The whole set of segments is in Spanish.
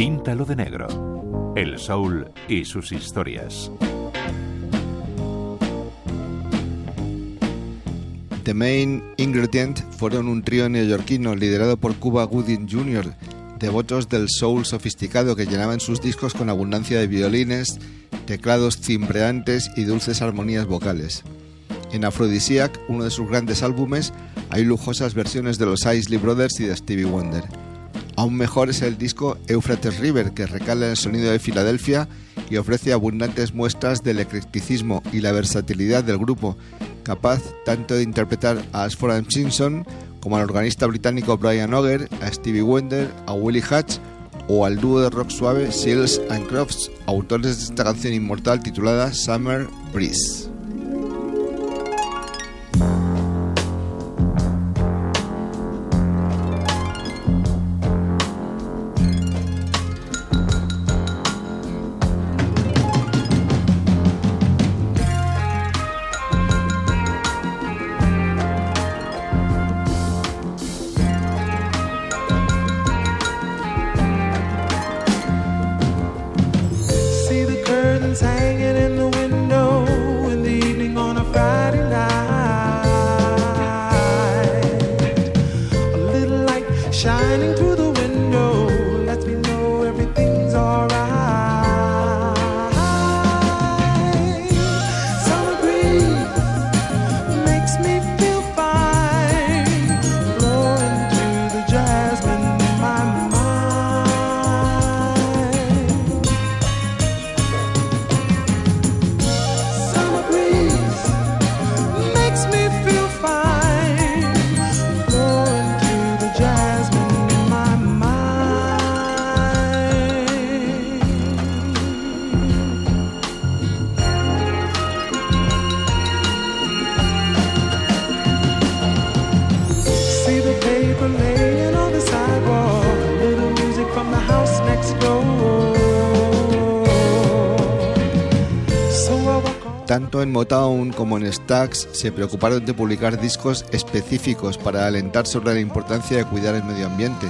Píntalo de negro. El soul y sus historias. The Main Ingredient fueron un trío neoyorquino liderado por Cuba Gooding Jr., devotos del soul sofisticado que llenaban sus discos con abundancia de violines, teclados cimbreantes y dulces armonías vocales. En Aphrodisiac, uno de sus grandes álbumes, hay lujosas versiones de los Isley Brothers y de Stevie Wonder. Aún mejor es el disco Euphrates River, que recala el sonido de Filadelfia y ofrece abundantes muestras del eclecticismo y la versatilidad del grupo, capaz tanto de interpretar a Ashford Simpson como al organista británico Brian Auger, a Stevie Wonder, a Willie Hatch o al dúo de rock suave Seals and Crofts, autores de esta canción inmortal titulada Summer Breeze. shining through the Tanto en Motown como en Stax se preocuparon de publicar discos específicos para alentar sobre la importancia de cuidar el medio ambiente.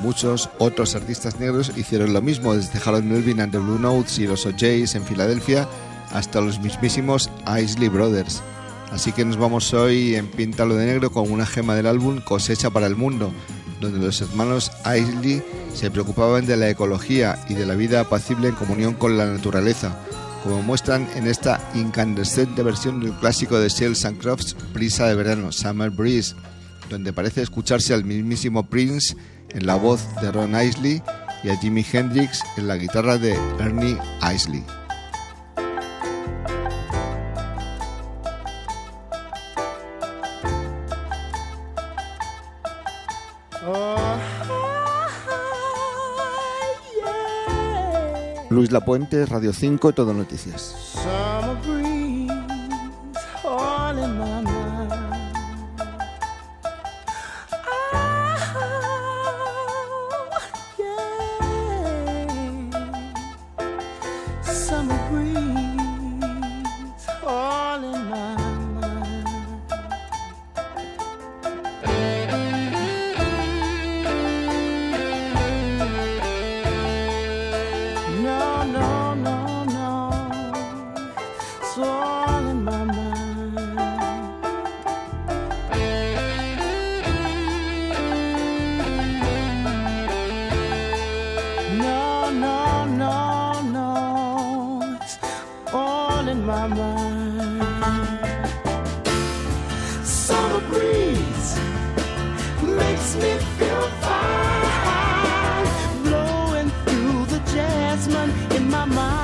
Muchos otros artistas negros hicieron lo mismo, desde Harold Melvin and the Blue Notes y los O'Jays en Filadelfia hasta los mismísimos Isley Brothers. Así que nos vamos hoy en Píntalo de Negro con una gema del álbum Cosecha para el Mundo, donde los hermanos Isley se preocupaban de la ecología y de la vida apacible en comunión con la naturaleza como muestran en esta incandescente versión del clásico de Seals and Brisa de verano, Summer Breeze, donde parece escucharse al mismísimo Prince en la voz de Ron Isley y a Jimi Hendrix en la guitarra de Ernie Isley. Luis Lapuente, Radio 5, Todo Noticias. my mind. Summer breeze makes me feel fine, blowing through the jasmine in my mind.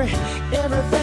every everything.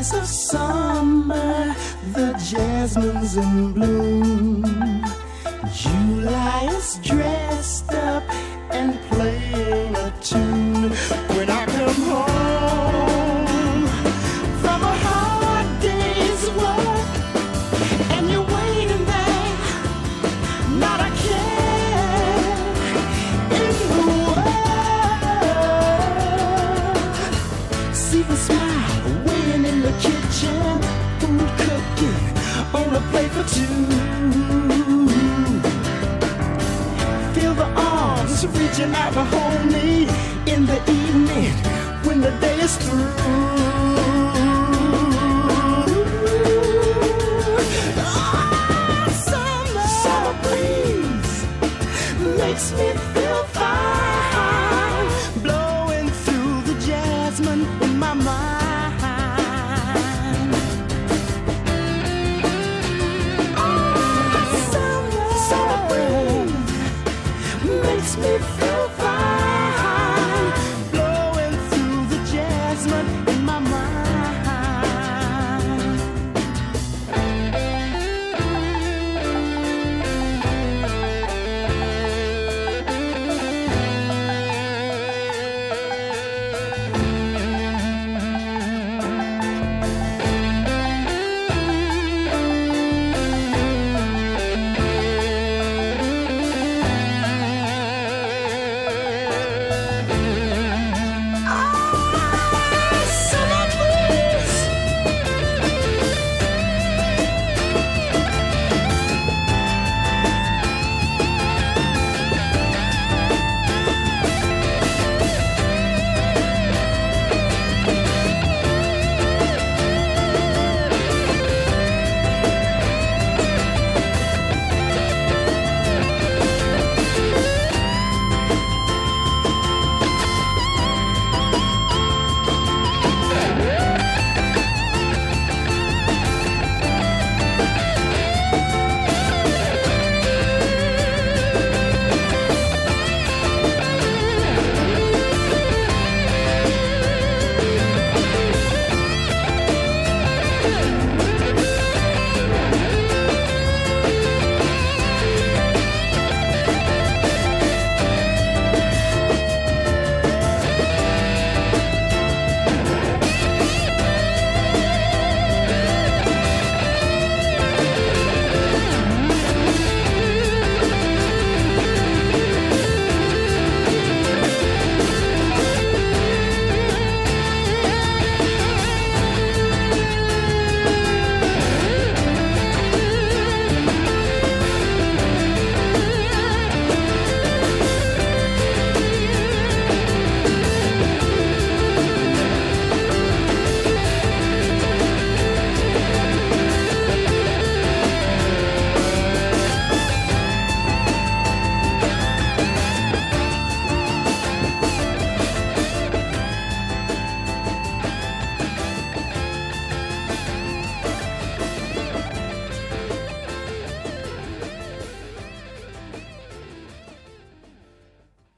Of summer, the jasmine's in bloom. Kitchen, food cooking on a plate for two. Feel the arms reaching out to hold me in the evening when the day is through.